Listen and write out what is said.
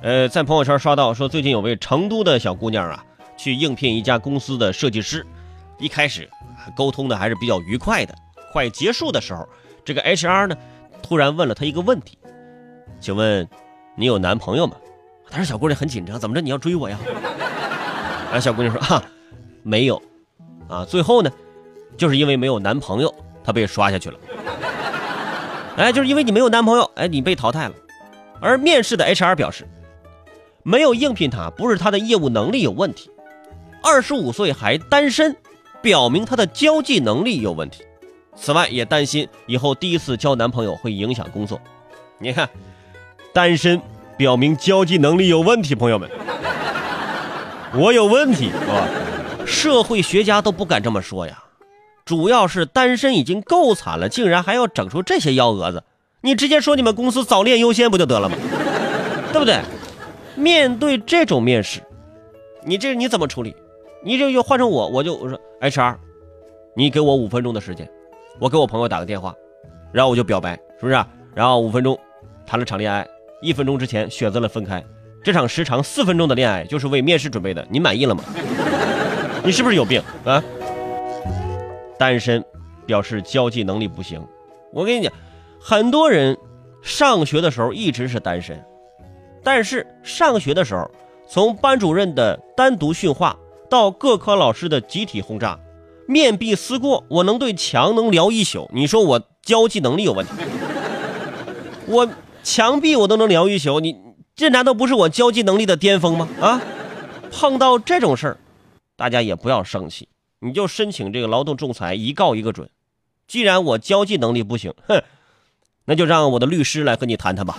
呃，在朋友圈刷到说，最近有位成都的小姑娘啊，去应聘一家公司的设计师，一开始沟通的还是比较愉快的。快结束的时候，这个 HR 呢，突然问了她一个问题：“请问你有男朋友吗？”当时小姑娘很紧张，怎么着你要追我呀？然后小姑娘说：“哈，没有。”啊，最后呢，就是因为没有男朋友，她被刷下去了。哎，就是因为你没有男朋友，哎，你被淘汰了。而面试的 HR 表示。没有应聘他，不是他的业务能力有问题，二十五岁还单身，表明他的交际能力有问题。此外，也担心以后第一次交男朋友会影响工作。你看，单身表明交际能力有问题，朋友们，我有问题啊！社会学家都不敢这么说呀。主要是单身已经够惨了，竟然还要整出这些幺蛾子。你直接说你们公司早恋优先不就得了吗？对不对？面对这种面试，你这你怎么处理？你这又换成我，我就我说 HR，你给我五分钟的时间，我给我朋友打个电话，然后我就表白，是不是？然后五分钟谈了场恋爱，一分钟之前选择了分开，这场时长四分钟的恋爱就是为面试准备的，你满意了吗？你是不是有病啊？单身表示交际能力不行，我跟你讲，很多人上学的时候一直是单身。但是上学的时候，从班主任的单独训话到各科老师的集体轰炸，面壁思过，我能对墙能聊一宿。你说我交际能力有问题？我墙壁我都能聊一宿，你这难道不是我交际能力的巅峰吗？啊，碰到这种事儿，大家也不要生气，你就申请这个劳动仲裁，一告一个准。既然我交际能力不行，哼，那就让我的律师来和你谈谈吧。